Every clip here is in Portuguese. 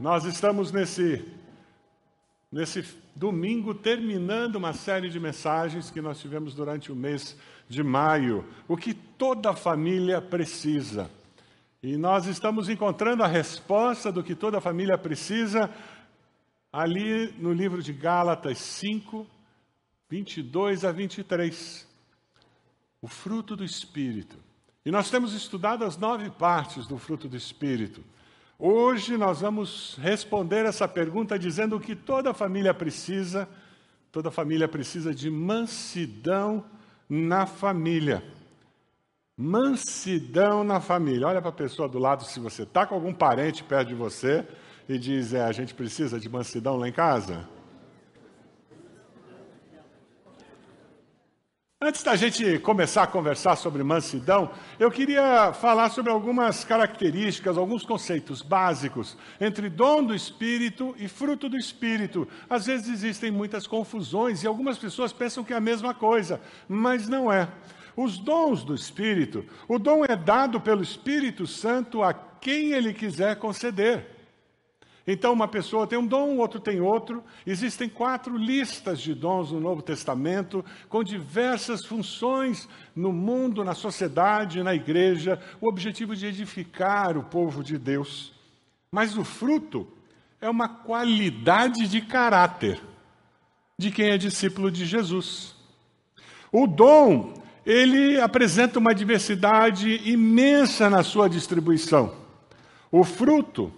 Nós estamos nesse, nesse domingo terminando uma série de mensagens que nós tivemos durante o mês de maio. O que toda família precisa. E nós estamos encontrando a resposta do que toda família precisa ali no livro de Gálatas 5, 22 a 23. O fruto do Espírito. E nós temos estudado as nove partes do fruto do Espírito. Hoje nós vamos responder essa pergunta dizendo que toda família precisa, toda família precisa de mansidão na família. Mansidão na família. Olha para a pessoa do lado, se você está com algum parente perto de você e diz: é, a gente precisa de mansidão lá em casa. Antes da gente começar a conversar sobre mansidão, eu queria falar sobre algumas características, alguns conceitos básicos entre dom do Espírito e fruto do Espírito. Às vezes existem muitas confusões e algumas pessoas pensam que é a mesma coisa, mas não é. Os dons do Espírito, o dom é dado pelo Espírito Santo a quem ele quiser conceder. Então, uma pessoa tem um dom, outro tem outro. Existem quatro listas de dons no Novo Testamento, com diversas funções no mundo, na sociedade, na igreja, o objetivo de edificar o povo de Deus. Mas o fruto é uma qualidade de caráter de quem é discípulo de Jesus. O dom, ele apresenta uma diversidade imensa na sua distribuição. O fruto,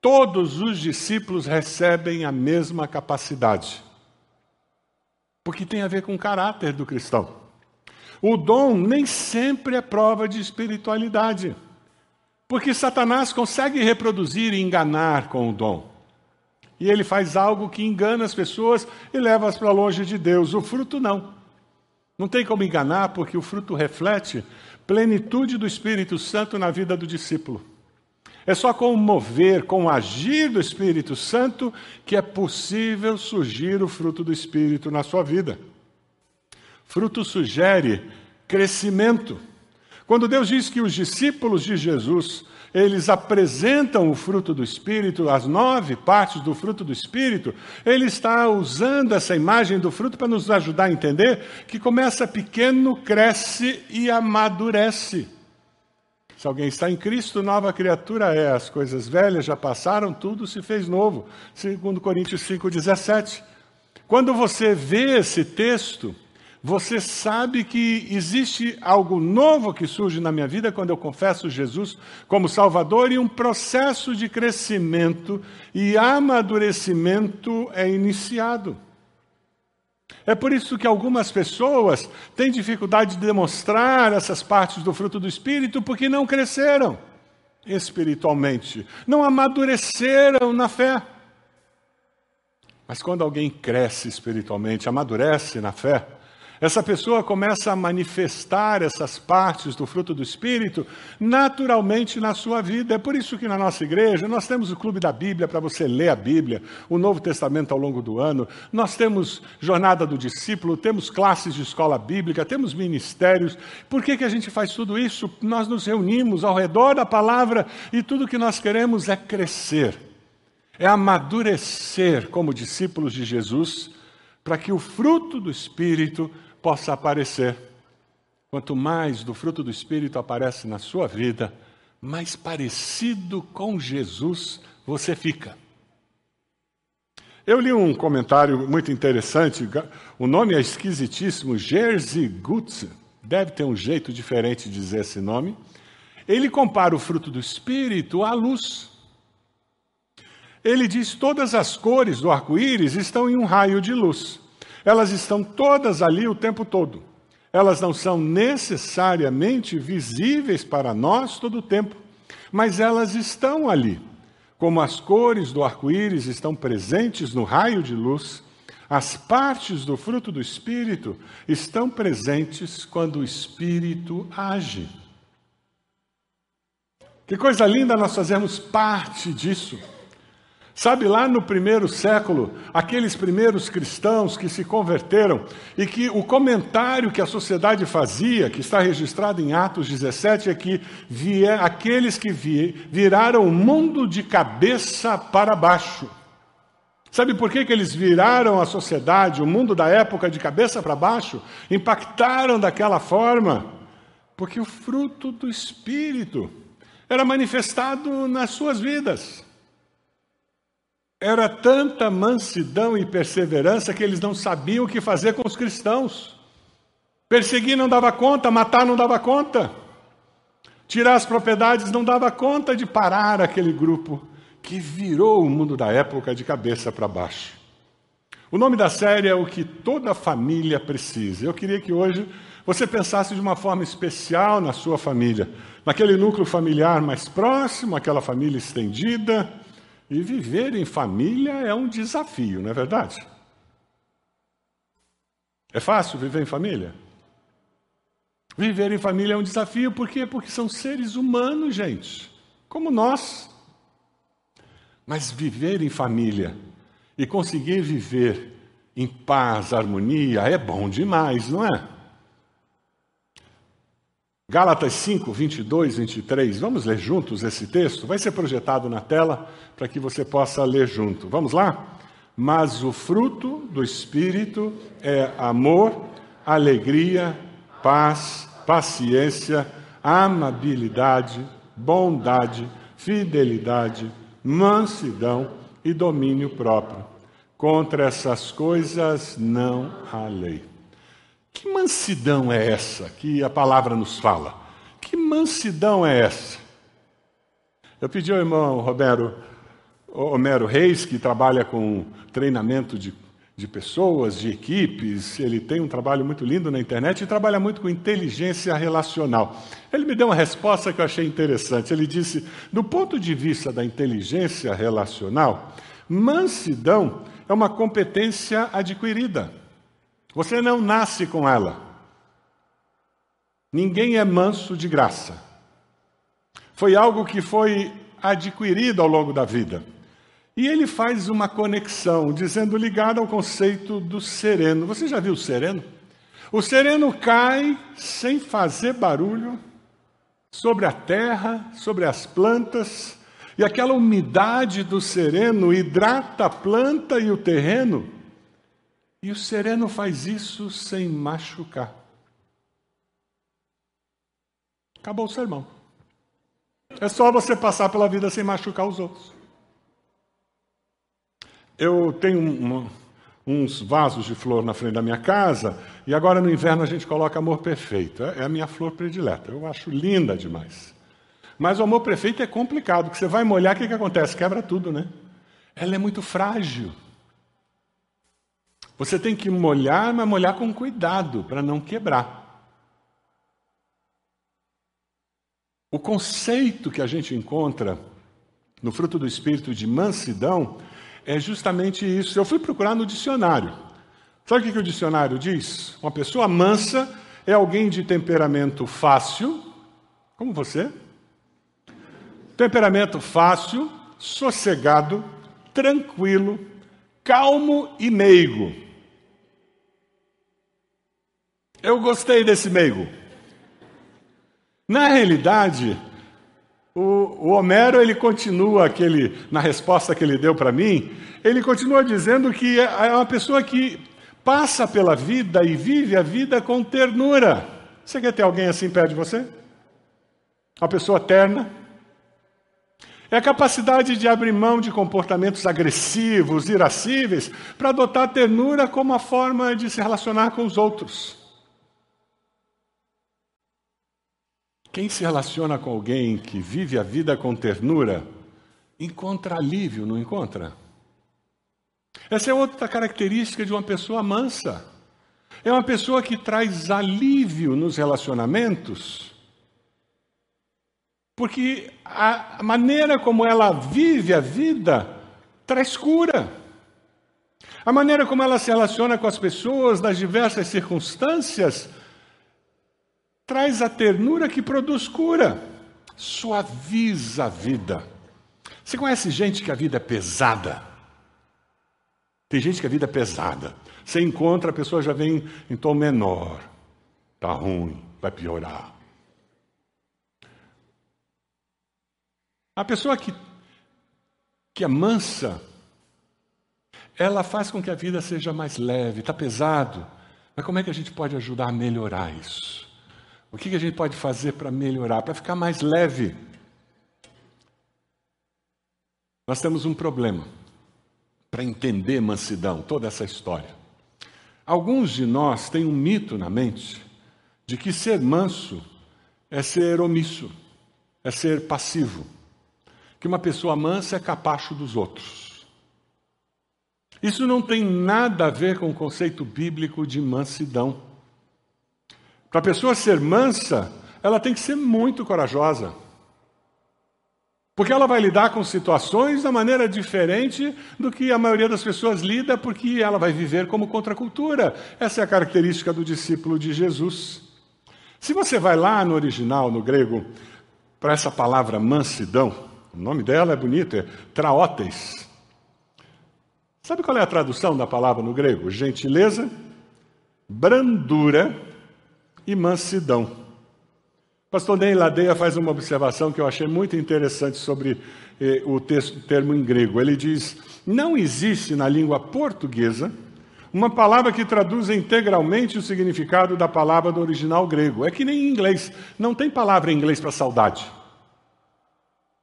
todos os discípulos recebem a mesma capacidade. Porque tem a ver com o caráter do cristão. O dom nem sempre é prova de espiritualidade. Porque Satanás consegue reproduzir e enganar com o dom. E ele faz algo que engana as pessoas e leva-as para longe de Deus. O fruto não. Não tem como enganar, porque o fruto reflete plenitude do Espírito Santo na vida do discípulo. É só com o mover, com o agir do Espírito Santo que é possível surgir o fruto do Espírito na sua vida. Fruto sugere crescimento. Quando Deus diz que os discípulos de Jesus, eles apresentam o fruto do Espírito, as nove partes do fruto do Espírito, ele está usando essa imagem do fruto para nos ajudar a entender que começa pequeno, cresce e amadurece. Se alguém está em Cristo, nova criatura é. As coisas velhas já passaram, tudo se fez novo. Segundo Coríntios 5:17. Quando você vê esse texto, você sabe que existe algo novo que surge na minha vida quando eu confesso Jesus como Salvador e um processo de crescimento e amadurecimento é iniciado. É por isso que algumas pessoas têm dificuldade de demonstrar essas partes do fruto do Espírito porque não cresceram espiritualmente, não amadureceram na fé. Mas quando alguém cresce espiritualmente, amadurece na fé, essa pessoa começa a manifestar essas partes do fruto do Espírito naturalmente na sua vida. É por isso que na nossa igreja nós temos o Clube da Bíblia para você ler a Bíblia, o Novo Testamento ao longo do ano. Nós temos Jornada do Discípulo, temos classes de escola bíblica, temos ministérios. Por que, que a gente faz tudo isso? Nós nos reunimos ao redor da palavra e tudo que nós queremos é crescer, é amadurecer como discípulos de Jesus, para que o fruto do Espírito possa aparecer. Quanto mais do fruto do Espírito aparece na sua vida, mais parecido com Jesus você fica. Eu li um comentário muito interessante, o nome é esquisitíssimo, Jerzy Gutz, deve ter um jeito diferente de dizer esse nome. Ele compara o fruto do Espírito à luz. Ele diz: todas as cores do arco-íris estão em um raio de luz. Elas estão todas ali o tempo todo. Elas não são necessariamente visíveis para nós todo o tempo, mas elas estão ali. Como as cores do arco-íris estão presentes no raio de luz, as partes do fruto do Espírito estão presentes quando o Espírito age. Que coisa linda nós fazermos parte disso. Sabe, lá no primeiro século, aqueles primeiros cristãos que se converteram e que o comentário que a sociedade fazia, que está registrado em Atos 17, é que via, aqueles que vi, viraram o mundo de cabeça para baixo. Sabe por que, que eles viraram a sociedade, o mundo da época, de cabeça para baixo? Impactaram daquela forma? Porque o fruto do Espírito era manifestado nas suas vidas. Era tanta mansidão e perseverança que eles não sabiam o que fazer com os cristãos. Perseguir não dava conta, matar não dava conta. Tirar as propriedades não dava conta de parar aquele grupo que virou o mundo da época de cabeça para baixo. O nome da série é O que toda família precisa. Eu queria que hoje você pensasse de uma forma especial na sua família, naquele núcleo familiar mais próximo, aquela família estendida e viver em família é um desafio, não é verdade? É fácil viver em família? Viver em família é um desafio, por quê? Porque são seres humanos, gente, como nós. Mas viver em família e conseguir viver em paz, harmonia, é bom demais, não é? Gálatas 5, 22, 23. Vamos ler juntos esse texto? Vai ser projetado na tela para que você possa ler junto. Vamos lá? Mas o fruto do Espírito é amor, alegria, paz, paciência, amabilidade, bondade, fidelidade, mansidão e domínio próprio. Contra essas coisas não há lei. Que mansidão é essa que a palavra nos fala? Que mansidão é essa? Eu pedi ao irmão Romero, Homero Reis, que trabalha com treinamento de, de pessoas, de equipes, ele tem um trabalho muito lindo na internet e trabalha muito com inteligência relacional. Ele me deu uma resposta que eu achei interessante. Ele disse: do ponto de vista da inteligência relacional, mansidão é uma competência adquirida. Você não nasce com ela. Ninguém é manso de graça. Foi algo que foi adquirido ao longo da vida. E ele faz uma conexão, dizendo ligado ao conceito do sereno. Você já viu o sereno? O sereno cai sem fazer barulho sobre a terra, sobre as plantas, e aquela umidade do sereno hidrata a planta e o terreno e o sereno faz isso sem machucar. Acabou o sermão. É só você passar pela vida sem machucar os outros. Eu tenho um, uns vasos de flor na frente da minha casa e agora no inverno a gente coloca amor perfeito. É, é a minha flor predileta. Eu acho linda demais. Mas o amor perfeito é complicado, porque você vai molhar, o que, que acontece? Quebra tudo, né? Ela é muito frágil. Você tem que molhar, mas molhar com cuidado para não quebrar. O conceito que a gente encontra no fruto do espírito de mansidão é justamente isso. Eu fui procurar no dicionário. Sabe o que o dicionário diz? Uma pessoa mansa é alguém de temperamento fácil, como você. Temperamento fácil, sossegado, tranquilo, calmo e meigo. Eu gostei desse meigo. Na realidade, o, o, Homero ele continua aquele na resposta que ele deu para mim, ele continua dizendo que é, é uma pessoa que passa pela vida e vive a vida com ternura. Você quer ter alguém assim perto de você? Uma pessoa terna? É a capacidade de abrir mão de comportamentos agressivos, irascíveis, para adotar ternura como a forma de se relacionar com os outros. Quem se relaciona com alguém que vive a vida com ternura, encontra alívio, não encontra? Essa é outra característica de uma pessoa mansa. É uma pessoa que traz alívio nos relacionamentos, porque a maneira como ela vive a vida traz cura. A maneira como ela se relaciona com as pessoas nas diversas circunstâncias traz a ternura que produz cura, suaviza a vida, Você conhece gente que a vida é pesada? Tem gente que a vida é pesada. Você encontra, a pessoa já vem em tom menor. Tá ruim, vai piorar. A pessoa que, que é mansa, ela faz com que a vida seja mais leve, está pesado. Mas como é que a gente pode ajudar a melhorar isso? O que, a gente pode fazer para melhorar, para ficar mais leve? Nós temos um problema para entender mansidão, toda essa história. Alguns de nós têm um mito na mente de que ser manso é ser omisso, é ser passivo, que uma pessoa mansa é capacho dos outros. Isso não tem nada a ver com o conceito bíblico de mansidão. Para a pessoa ser mansa, ela tem que ser muito corajosa. Porque ela vai lidar com situações da maneira diferente do que a maioria das pessoas lida, porque ela vai viver como contracultura. Essa é a característica do discípulo de Jesus. Se você vai lá no original, no grego, para essa palavra mansidão, o nome dela é bonito, é traótes. Sabe qual é a tradução da palavra no grego? Gentileza, brandura e mansidão. Pastor Ney Ladeia faz uma observação que eu achei muito interessante sobre eh, o texto, termo em grego. Ele diz: não existe na língua portuguesa uma palavra que traduza integralmente o significado da palavra do original grego. É que nem em inglês, não tem palavra em inglês para saudade.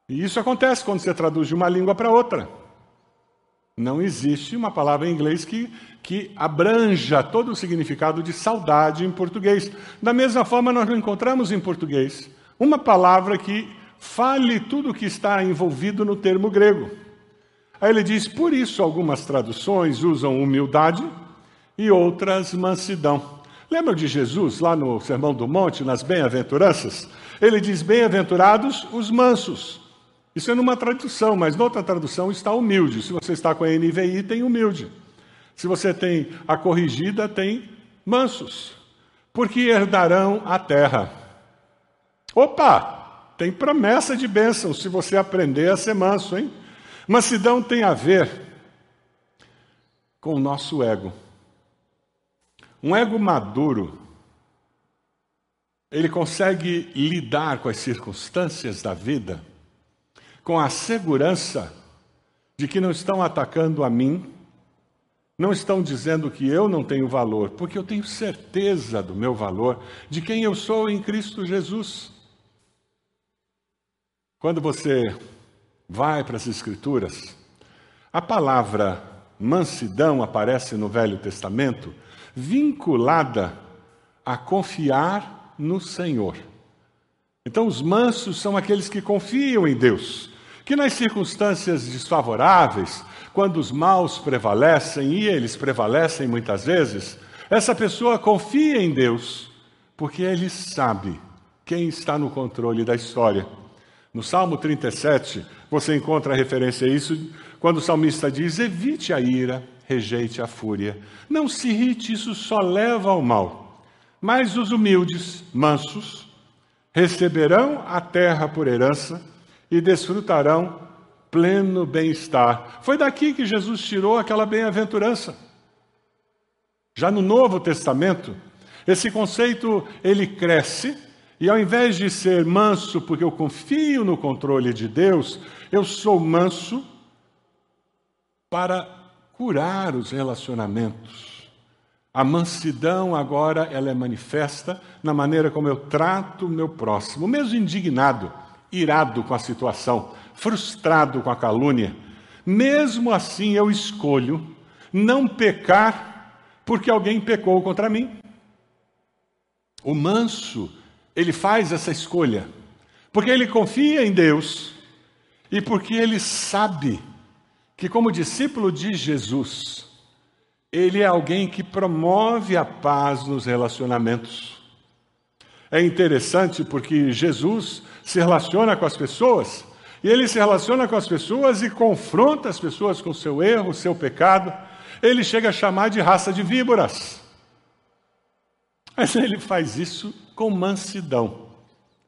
E isso acontece quando você traduz de uma língua para outra. Não existe uma palavra em inglês que, que abranja todo o significado de saudade em português. Da mesma forma, nós não encontramos em português uma palavra que fale tudo o que está envolvido no termo grego. Aí ele diz: por isso, algumas traduções usam humildade e outras mansidão. Lembra de Jesus, lá no Sermão do Monte, nas bem-aventuranças? Ele diz: Bem-aventurados os mansos. Isso é numa tradução, mas noutra tradução está humilde. Se você está com a NVI, tem humilde. Se você tem a corrigida, tem mansos. Porque herdarão a terra. Opa! Tem promessa de bênção se você aprender a ser manso, hein? Mansidão tem a ver com o nosso ego. Um ego maduro, ele consegue lidar com as circunstâncias da vida com a segurança de que não estão atacando a mim, não estão dizendo que eu não tenho valor, porque eu tenho certeza do meu valor, de quem eu sou em Cristo Jesus. Quando você vai para as Escrituras, a palavra mansidão aparece no Velho Testamento vinculada a confiar no Senhor. Então, os mansos são aqueles que confiam em Deus, que nas circunstâncias desfavoráveis, quando os maus prevalecem, e eles prevalecem muitas vezes, essa pessoa confia em Deus, porque ele sabe quem está no controle da história. No Salmo 37, você encontra a referência a isso, quando o salmista diz: Evite a ira, rejeite a fúria. Não se irrite, isso só leva ao mal. Mas os humildes, mansos, receberão a terra por herança e desfrutarão pleno bem-estar. Foi daqui que Jesus tirou aquela bem-aventurança. Já no Novo Testamento, esse conceito ele cresce e ao invés de ser manso porque eu confio no controle de Deus, eu sou manso para curar os relacionamentos. A mansidão agora ela é manifesta na maneira como eu trato o meu próximo, mesmo indignado irado com a situação, frustrado com a calúnia, mesmo assim eu escolho não pecar porque alguém pecou contra mim. O manso, ele faz essa escolha, porque ele confia em Deus e porque ele sabe que, como discípulo de Jesus, ele é alguém que promove a paz nos relacionamentos. É interessante porque Jesus se relaciona com as pessoas, e ele se relaciona com as pessoas e confronta as pessoas com seu erro, seu pecado. Ele chega a chamar de raça de víboras. Mas ele faz isso com mansidão,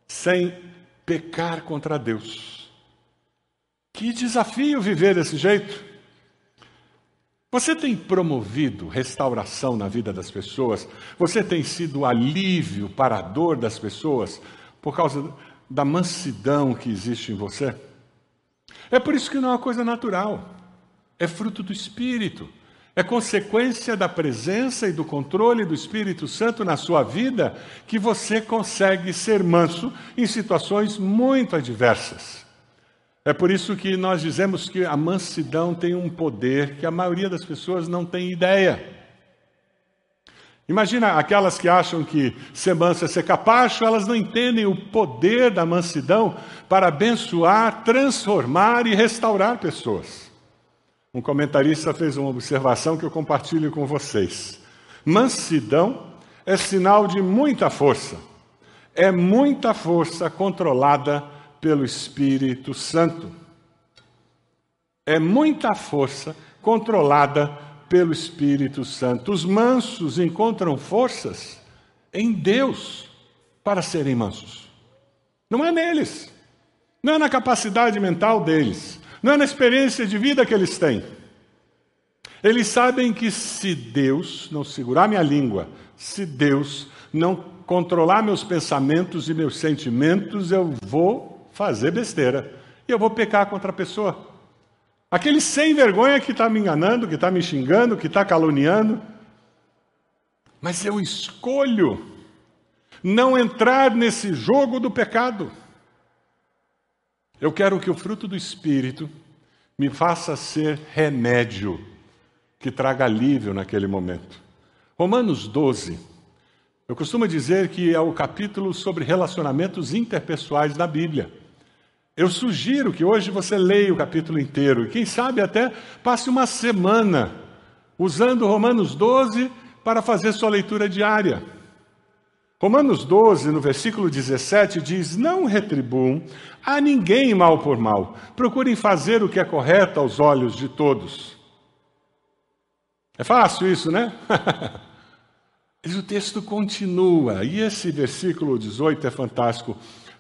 sem pecar contra Deus. Que desafio viver desse jeito. Você tem promovido restauração na vida das pessoas? Você tem sido alívio para a dor das pessoas por causa da mansidão que existe em você? É por isso que não é uma coisa natural, é fruto do Espírito. É consequência da presença e do controle do Espírito Santo na sua vida que você consegue ser manso em situações muito adversas. É por isso que nós dizemos que a mansidão tem um poder que a maioria das pessoas não tem ideia. Imagina aquelas que acham que ser manso é ser capacho, elas não entendem o poder da mansidão para abençoar, transformar e restaurar pessoas. Um comentarista fez uma observação que eu compartilho com vocês. Mansidão é sinal de muita força. É muita força controlada pelo Espírito Santo. É muita força controlada pelo Espírito Santo. Os mansos encontram forças em Deus para serem mansos. Não é neles, não é na capacidade mental deles, não é na experiência de vida que eles têm. Eles sabem que se Deus não segurar minha língua, se Deus não controlar meus pensamentos e meus sentimentos, eu vou fazer besteira. E eu vou pecar contra a pessoa. Aquele sem vergonha que está me enganando, que está me xingando, que está caluniando. Mas eu escolho não entrar nesse jogo do pecado. Eu quero que o fruto do Espírito me faça ser remédio que traga alívio naquele momento. Romanos 12. Eu costumo dizer que é o capítulo sobre relacionamentos interpessoais da Bíblia. Eu sugiro que hoje você leia o capítulo inteiro e, quem sabe, até passe uma semana usando Romanos 12 para fazer sua leitura diária. Romanos 12, no versículo 17, diz: Não retribuam a ninguém mal por mal, procurem fazer o que é correto aos olhos de todos. É fácil isso, né? Mas o texto continua, e esse versículo 18 é fantástico.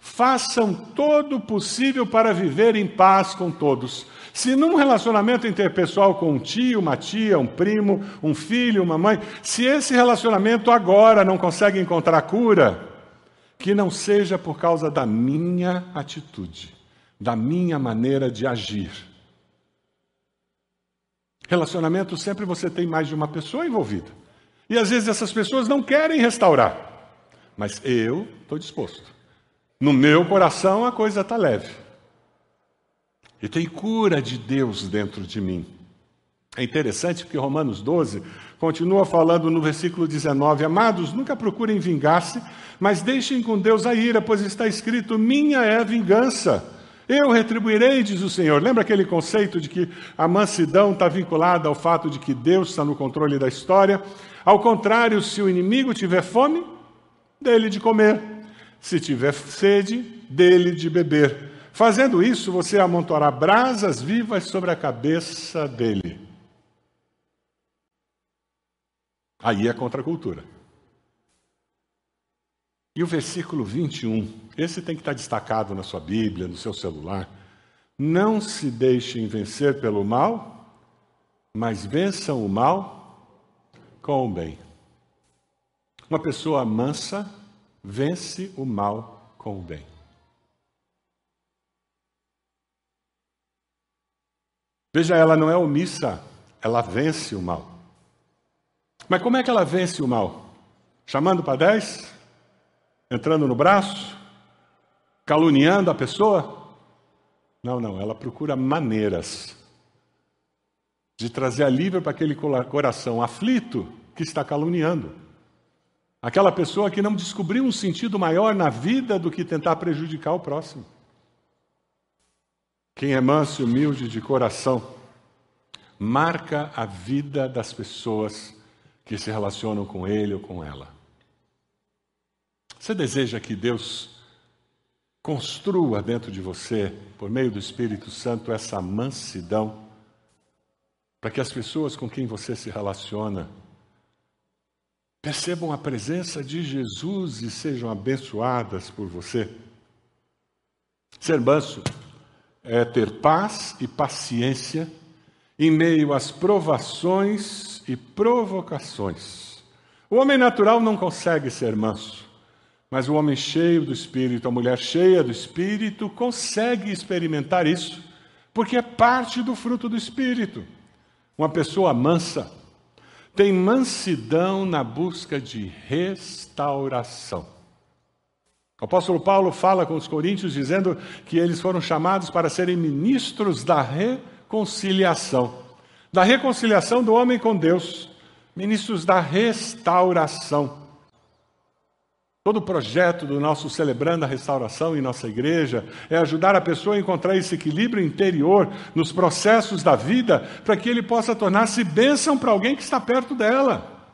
Façam todo o possível para viver em paz com todos. Se num relacionamento interpessoal com um tio, uma tia, um primo, um filho, uma mãe, se esse relacionamento agora não consegue encontrar cura, que não seja por causa da minha atitude, da minha maneira de agir. Relacionamento sempre você tem mais de uma pessoa envolvida. E às vezes essas pessoas não querem restaurar. Mas eu estou disposto. No meu coração a coisa está leve. E tem cura de Deus dentro de mim. É interessante porque Romanos 12 continua falando no versículo 19: Amados, nunca procurem vingar-se, mas deixem com Deus a ira, pois está escrito: Minha é a vingança. Eu retribuirei, diz o Senhor. Lembra aquele conceito de que a mansidão está vinculada ao fato de que Deus está no controle da história? Ao contrário, se o inimigo tiver fome, dele de comer. Se tiver sede, dele de beber. Fazendo isso, você amontoará brasas vivas sobre a cabeça dele. Aí é contra a cultura. E o versículo 21, esse tem que estar destacado na sua Bíblia, no seu celular. Não se deixem vencer pelo mal, mas vençam o mal com o bem. Uma pessoa mansa vence o mal com o bem. Veja, ela não é omissa, ela vence o mal. Mas como é que ela vence o mal? Chamando para dez? Entrando no braço? Caluniando a pessoa? Não, não, ela procura maneiras de trazer alívio para aquele coração aflito que está caluniando. Aquela pessoa que não descobriu um sentido maior na vida do que tentar prejudicar o próximo. Quem é manso e humilde de coração marca a vida das pessoas que se relacionam com ele ou com ela. Você deseja que Deus construa dentro de você, por meio do Espírito Santo, essa mansidão, para que as pessoas com quem você se relaciona percebam a presença de Jesus e sejam abençoadas por você? Ser manso é ter paz e paciência em meio às provações e provocações. O homem natural não consegue ser manso, mas o homem cheio do Espírito, a mulher cheia do Espírito, consegue experimentar isso, porque é parte do fruto do Espírito. Uma pessoa mansa tem mansidão na busca de restauração. O apóstolo Paulo fala com os coríntios dizendo que eles foram chamados para serem ministros da reconciliação, da reconciliação do homem com Deus, ministros da restauração. Todo o projeto do nosso Celebrando a Restauração em nossa igreja é ajudar a pessoa a encontrar esse equilíbrio interior nos processos da vida para que ele possa tornar-se bênção para alguém que está perto dela.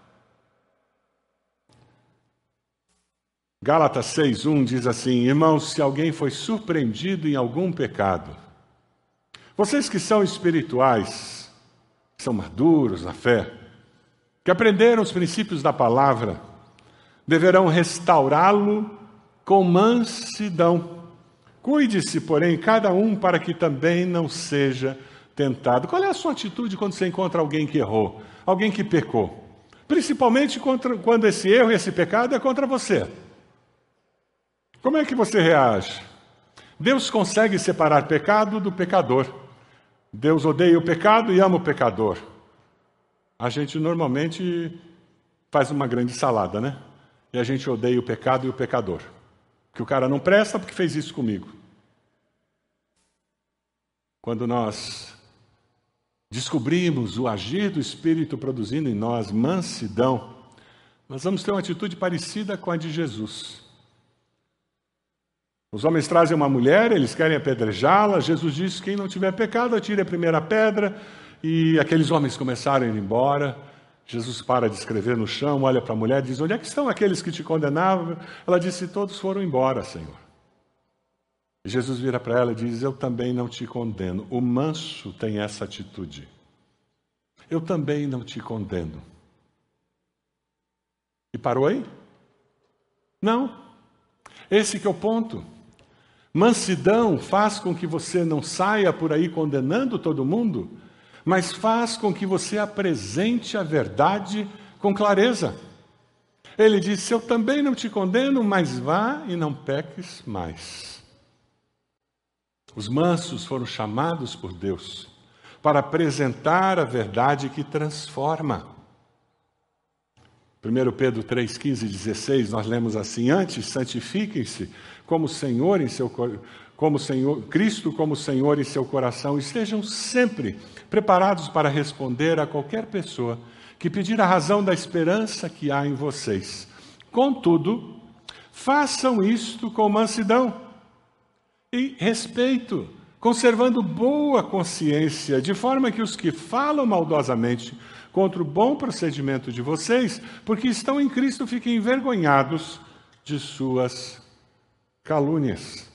Gálatas 6:1 diz assim: Irmãos, se alguém foi surpreendido em algum pecado, vocês que são espirituais, que são maduros na fé, que aprenderam os princípios da palavra, deverão restaurá-lo com mansidão. Cuide-se, porém, cada um para que também não seja tentado. Qual é a sua atitude quando você encontra alguém que errou, alguém que pecou? Principalmente contra, quando esse erro e esse pecado é contra você. Como é que você reage? Deus consegue separar pecado do pecador. Deus odeia o pecado e ama o pecador. A gente normalmente faz uma grande salada, né? E a gente odeia o pecado e o pecador. Que o cara não presta porque fez isso comigo. Quando nós descobrimos o agir do Espírito produzindo em nós mansidão, nós vamos ter uma atitude parecida com a de Jesus. Os homens trazem uma mulher, eles querem apedrejá-la. Jesus diz: quem não tiver pecado, atire a primeira pedra. E aqueles homens começaram a ir embora. Jesus para de escrever no chão, olha para a mulher e diz: Onde é que estão aqueles que te condenavam? Ela disse: Todos foram embora, Senhor. E Jesus vira para ela e diz: Eu também não te condeno. O manso tem essa atitude. Eu também não te condeno. E parou aí? Não. Esse que é o ponto. Mansidão faz com que você não saia por aí condenando todo mundo, mas faz com que você apresente a verdade com clareza. Ele disse: Eu também não te condeno, mas vá e não peques mais. Os mansos foram chamados por Deus para apresentar a verdade que transforma. 1 Pedro 3, 15 e 16, nós lemos assim: Antes, santifiquem-se como Senhor em seu como Senhor, Cristo como Senhor em seu coração, estejam sempre preparados para responder a qualquer pessoa que pedir a razão da esperança que há em vocês. Contudo, façam isto com mansidão e respeito, conservando boa consciência, de forma que os que falam maldosamente contra o bom procedimento de vocês, porque estão em Cristo, fiquem envergonhados de suas calúnias.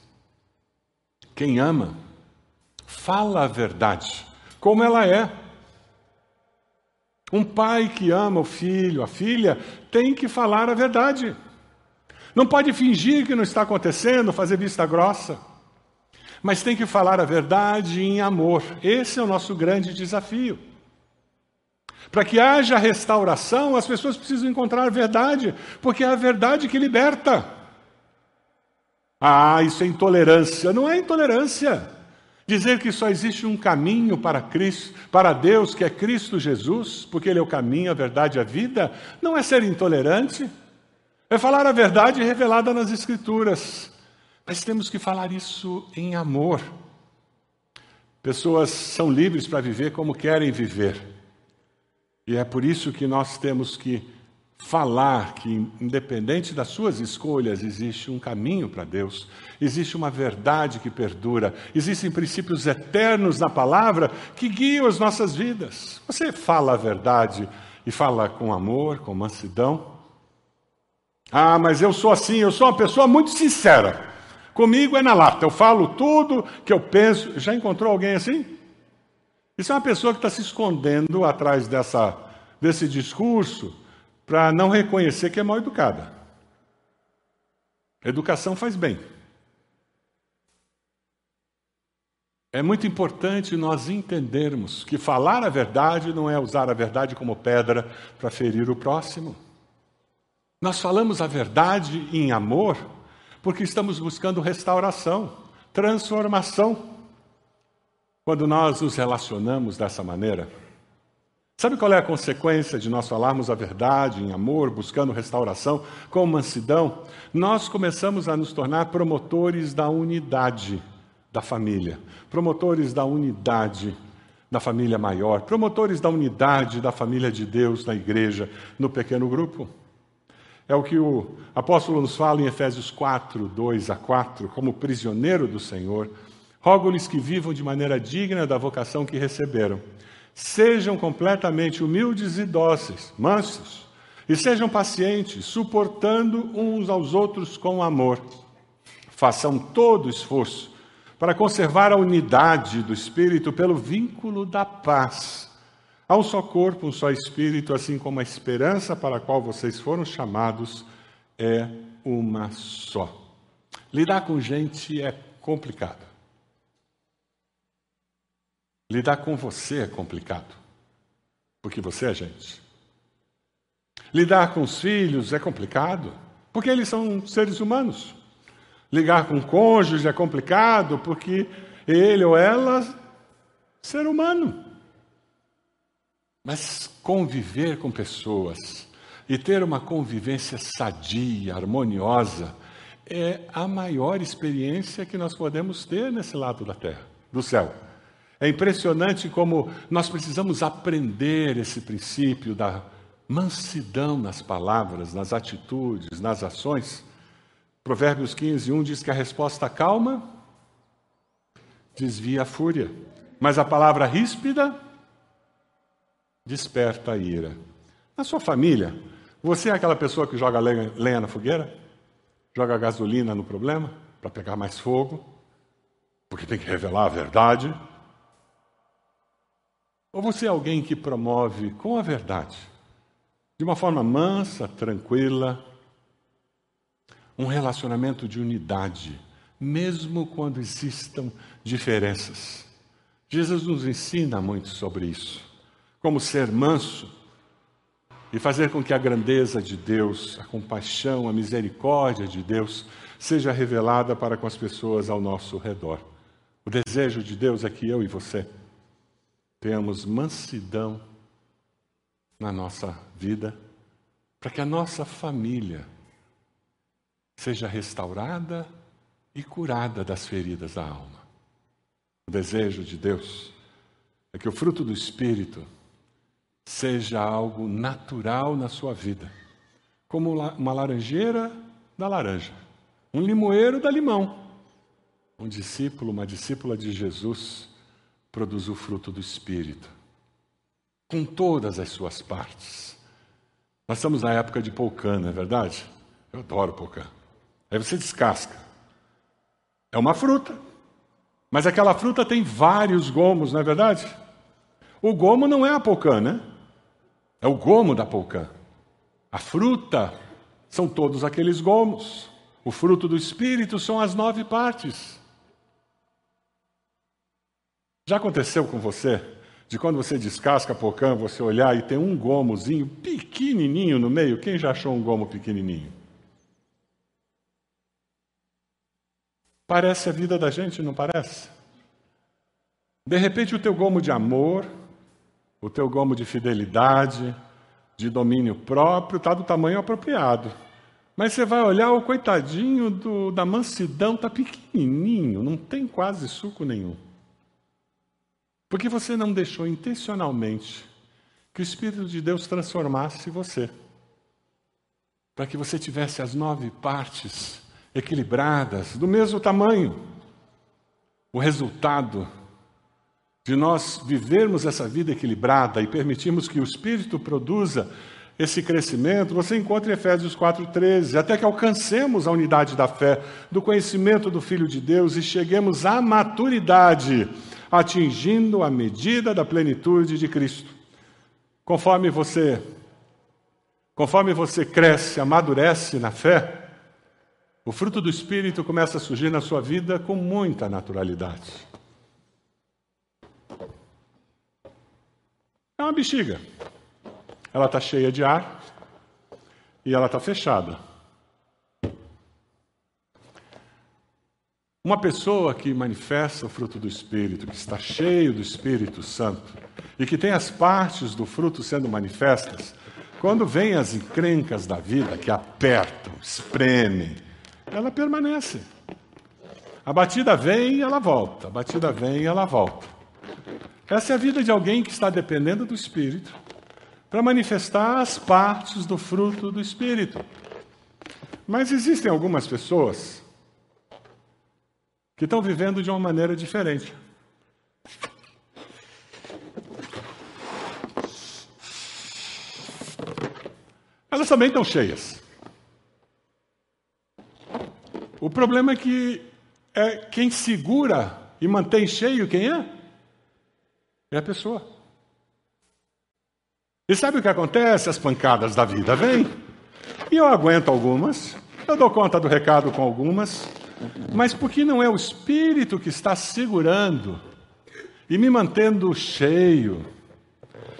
Quem ama, fala a verdade, como ela é. Um pai que ama o filho, a filha, tem que falar a verdade. Não pode fingir que não está acontecendo, fazer vista grossa. Mas tem que falar a verdade em amor. Esse é o nosso grande desafio. Para que haja restauração, as pessoas precisam encontrar a verdade, porque é a verdade que liberta. Ah, isso é intolerância. Não é intolerância. Dizer que só existe um caminho para Cristo, para Deus, que é Cristo Jesus, porque Ele é o caminho, a verdade e a vida, não é ser intolerante. É falar a verdade revelada nas Escrituras. Mas temos que falar isso em amor. Pessoas são livres para viver como querem viver. E é por isso que nós temos que falar que, independente das suas escolhas, existe um caminho para Deus, existe uma verdade que perdura, existem princípios eternos na palavra que guiam as nossas vidas. Você fala a verdade e fala com amor, com mansidão. Ah, mas eu sou assim, eu sou uma pessoa muito sincera. Comigo é na lata, eu falo tudo que eu penso. Já encontrou alguém assim? Isso é uma pessoa que está se escondendo atrás dessa, desse discurso para não reconhecer que é mal educada. Educação faz bem. É muito importante nós entendermos que falar a verdade não é usar a verdade como pedra para ferir o próximo. Nós falamos a verdade em amor porque estamos buscando restauração, transformação. Quando nós nos relacionamos dessa maneira, sabe qual é a consequência de nós falarmos a verdade em amor, buscando restauração, com mansidão? Nós começamos a nos tornar promotores da unidade da família, promotores da unidade da família maior, promotores da unidade da família de Deus na igreja, no pequeno grupo. É o que o apóstolo nos fala em Efésios 4, 2 a 4, como prisioneiro do Senhor. Rogo-lhes que vivam de maneira digna da vocação que receberam. Sejam completamente humildes e dóceis, mansos, e sejam pacientes, suportando uns aos outros com amor. Façam todo esforço para conservar a unidade do Espírito pelo vínculo da paz. Há um só corpo, um só Espírito, assim como a esperança para a qual vocês foram chamados é uma só. Lidar com gente é complicado. Lidar com você é complicado, porque você é gente. Lidar com os filhos é complicado, porque eles são seres humanos. Ligar com o cônjuge é complicado porque ele ou ela ser humano. Mas conviver com pessoas e ter uma convivência sadia, harmoniosa, é a maior experiência que nós podemos ter nesse lado da terra, do céu. É impressionante como nós precisamos aprender esse princípio da mansidão nas palavras, nas atitudes, nas ações, Provérbios 15, 1 diz que a resposta calma desvia a fúria, mas a palavra ríspida desperta a ira. Na sua família, você é aquela pessoa que joga lenha, lenha na fogueira? Joga gasolina no problema para pegar mais fogo? Porque tem que revelar a verdade? Ou você é alguém que promove com a verdade, de uma forma mansa, tranquila, um relacionamento de unidade, mesmo quando existam diferenças. Jesus nos ensina muito sobre isso, como ser manso e fazer com que a grandeza de Deus, a compaixão, a misericórdia de Deus seja revelada para com as pessoas ao nosso redor. O desejo de Deus é que eu e você tenhamos mansidão na nossa vida, para que a nossa família seja restaurada e curada das feridas da alma. O desejo de Deus é que o fruto do Espírito seja algo natural na sua vida, como uma laranjeira da laranja, um limoeiro da limão. Um discípulo, uma discípula de Jesus produz o fruto do Espírito, com todas as suas partes. Nós estamos na época de polcã, não é verdade? Eu adoro polcã. Aí você descasca. É uma fruta. Mas aquela fruta tem vários gomos, não é verdade? O gomo não é a polcã, né? É o gomo da polcã. A fruta são todos aqueles gomos. O fruto do Espírito são as nove partes. Já aconteceu com você de quando você descasca a polcã, você olhar e tem um gomozinho pequenininho no meio? Quem já achou um gomo pequenininho? Parece a vida da gente, não parece? De repente, o teu gomo de amor, o teu gomo de fidelidade, de domínio próprio, está do tamanho apropriado. Mas você vai olhar, o coitadinho do, da mansidão está pequenininho, não tem quase suco nenhum. Porque você não deixou intencionalmente que o Espírito de Deus transformasse você. Para que você tivesse as nove partes equilibradas, do mesmo tamanho. O resultado de nós vivermos essa vida equilibrada e permitirmos que o Espírito produza esse crescimento, você encontra em Efésios 4,13, até que alcancemos a unidade da fé, do conhecimento do Filho de Deus e cheguemos à maturidade, atingindo a medida da plenitude de Cristo. Conforme você conforme você cresce, amadurece na fé, o fruto do espírito começa a surgir na sua vida com muita naturalidade. É uma bexiga. Ela está cheia de ar e ela está fechada. Uma pessoa que manifesta o fruto do Espírito, que está cheio do Espírito Santo e que tem as partes do fruto sendo manifestas, quando vem as encrencas da vida que apertam, espremem, ela permanece. A batida vem e ela volta, a batida vem e ela volta. Essa é a vida de alguém que está dependendo do Espírito para manifestar as partes do fruto do Espírito. Mas existem algumas pessoas que estão vivendo de uma maneira diferente. Elas também estão cheias. O problema é que é quem segura e mantém cheio quem é? É a pessoa. E sabe o que acontece? As pancadas da vida vêm. E eu aguento algumas, eu dou conta do recado com algumas, mas porque não é o Espírito que está segurando e me mantendo cheio.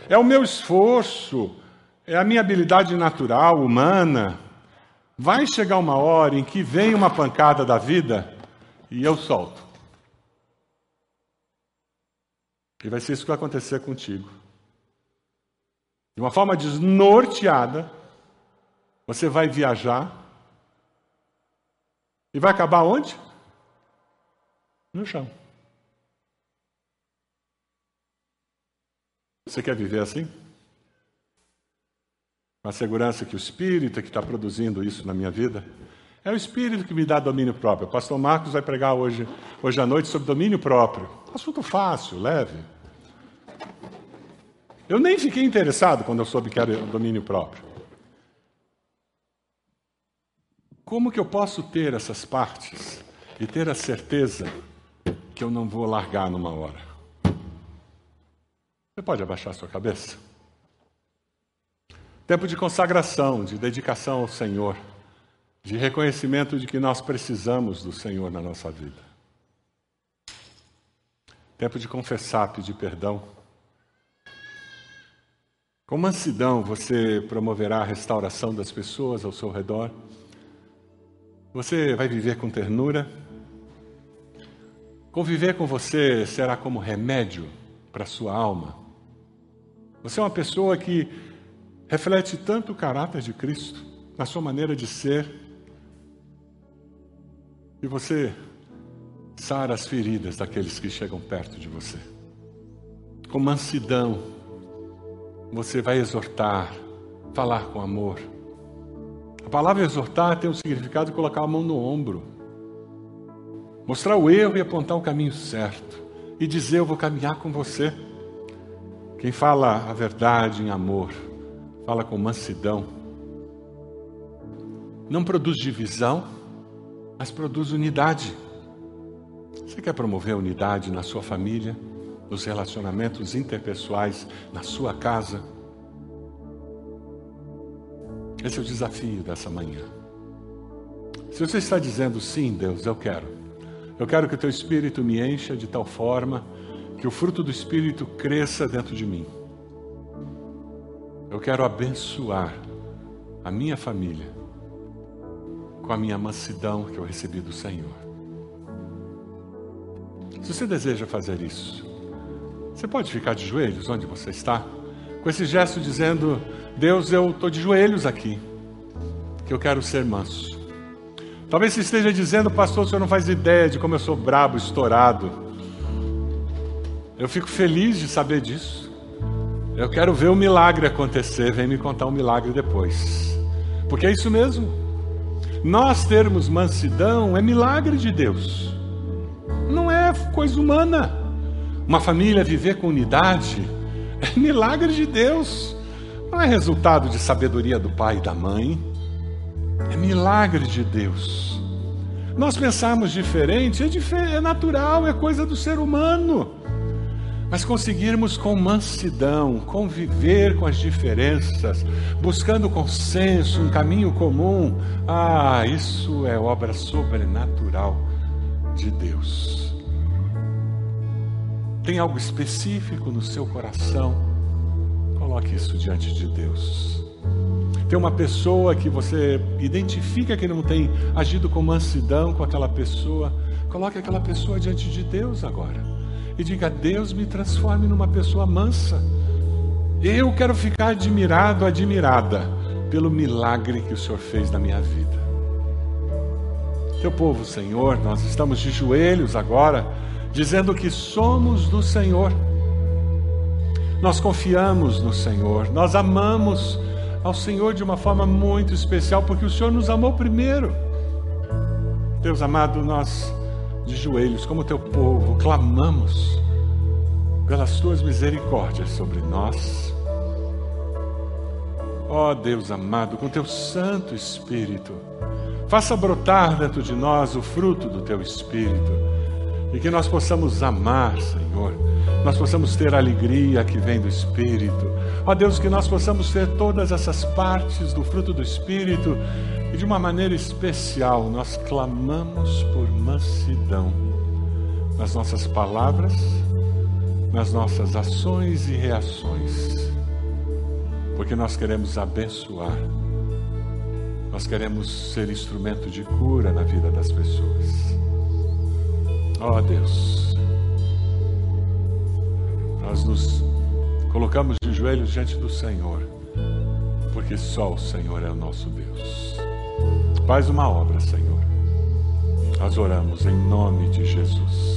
É o meu esforço, é a minha habilidade natural, humana. Vai chegar uma hora em que vem uma pancada da vida e eu solto. E vai ser isso que vai acontecer contigo. De uma forma desnorteada, você vai viajar e vai acabar onde? No chão. Você quer viver assim? Com a segurança que o Espírito que está produzindo isso na minha vida é o Espírito que me dá domínio próprio. O pastor Marcos vai pregar hoje, hoje à noite sobre domínio próprio. Assunto fácil, leve. Eu nem fiquei interessado quando eu soube que era domínio próprio. Como que eu posso ter essas partes e ter a certeza que eu não vou largar numa hora? Você pode abaixar sua cabeça? Tempo de consagração, de dedicação ao Senhor, de reconhecimento de que nós precisamos do Senhor na nossa vida. Tempo de confessar, pedir perdão. Com mansidão você promoverá a restauração das pessoas ao seu redor. Você vai viver com ternura. Conviver com você será como remédio para sua alma. Você é uma pessoa que reflete tanto o caráter de Cristo na sua maneira de ser. E você sara as feridas daqueles que chegam perto de você. Com mansidão, você vai exortar, falar com amor a palavra exortar tem o significado de colocar a mão no ombro, mostrar o erro e apontar o caminho certo, e dizer: Eu vou caminhar com você. Quem fala a verdade em amor, fala com mansidão, não produz divisão, mas produz unidade. Você quer promover unidade na sua família, nos relacionamentos interpessoais, na sua casa? Esse é o desafio dessa manhã. Se você está dizendo sim, Deus, eu quero. Eu quero que o teu espírito me encha de tal forma que o fruto do espírito cresça dentro de mim. Eu quero abençoar a minha família com a minha mansidão que eu recebi do Senhor. Se você deseja fazer isso, você pode ficar de joelhos onde você está, com esse gesto dizendo: Deus, eu estou de joelhos aqui, que eu quero ser manso. Talvez você esteja dizendo, pastor, o senhor não faz ideia de como eu sou brabo, estourado. Eu fico feliz de saber disso. Eu quero ver o milagre acontecer. Vem me contar o um milagre depois. Porque é isso mesmo. Nós termos mansidão é milagre de Deus. Não é coisa humana. Uma família viver com unidade é milagre de Deus. Não é resultado de sabedoria do pai e da mãe. É milagre de Deus. Nós pensarmos diferente é, dif é natural, é coisa do ser humano. Mas conseguirmos com mansidão conviver com as diferenças, buscando consenso, um caminho comum, ah, isso é obra sobrenatural de Deus. Tem algo específico no seu coração Coloque isso diante de Deus. Tem uma pessoa que você identifica que não tem agido com mansidão com aquela pessoa, coloque aquela pessoa diante de Deus agora. E diga: Deus me transforme numa pessoa mansa. Eu quero ficar admirado, admirada pelo milagre que o Senhor fez na minha vida. Teu povo, Senhor, nós estamos de joelhos agora, dizendo que somos do Senhor. Nós confiamos no Senhor, nós amamos ao Senhor de uma forma muito especial, porque o Senhor nos amou primeiro. Deus amado, nós de joelhos, como teu povo, clamamos pelas tuas misericórdias sobre nós. Ó oh, Deus amado, com teu Santo Espírito, faça brotar dentro de nós o fruto do teu Espírito e que nós possamos amar, Senhor, nós possamos ter a alegria que vem do Espírito. Ó Deus, que nós possamos ter todas essas partes do fruto do Espírito e de uma maneira especial nós clamamos por mansidão nas nossas palavras, nas nossas ações e reações, porque nós queremos abençoar, nós queremos ser instrumento de cura na vida das pessoas. Ó Deus, nós nos colocamos de joelhos diante do Senhor, porque só o Senhor é o nosso Deus. Faz uma obra, Senhor. Nós oramos em nome de Jesus.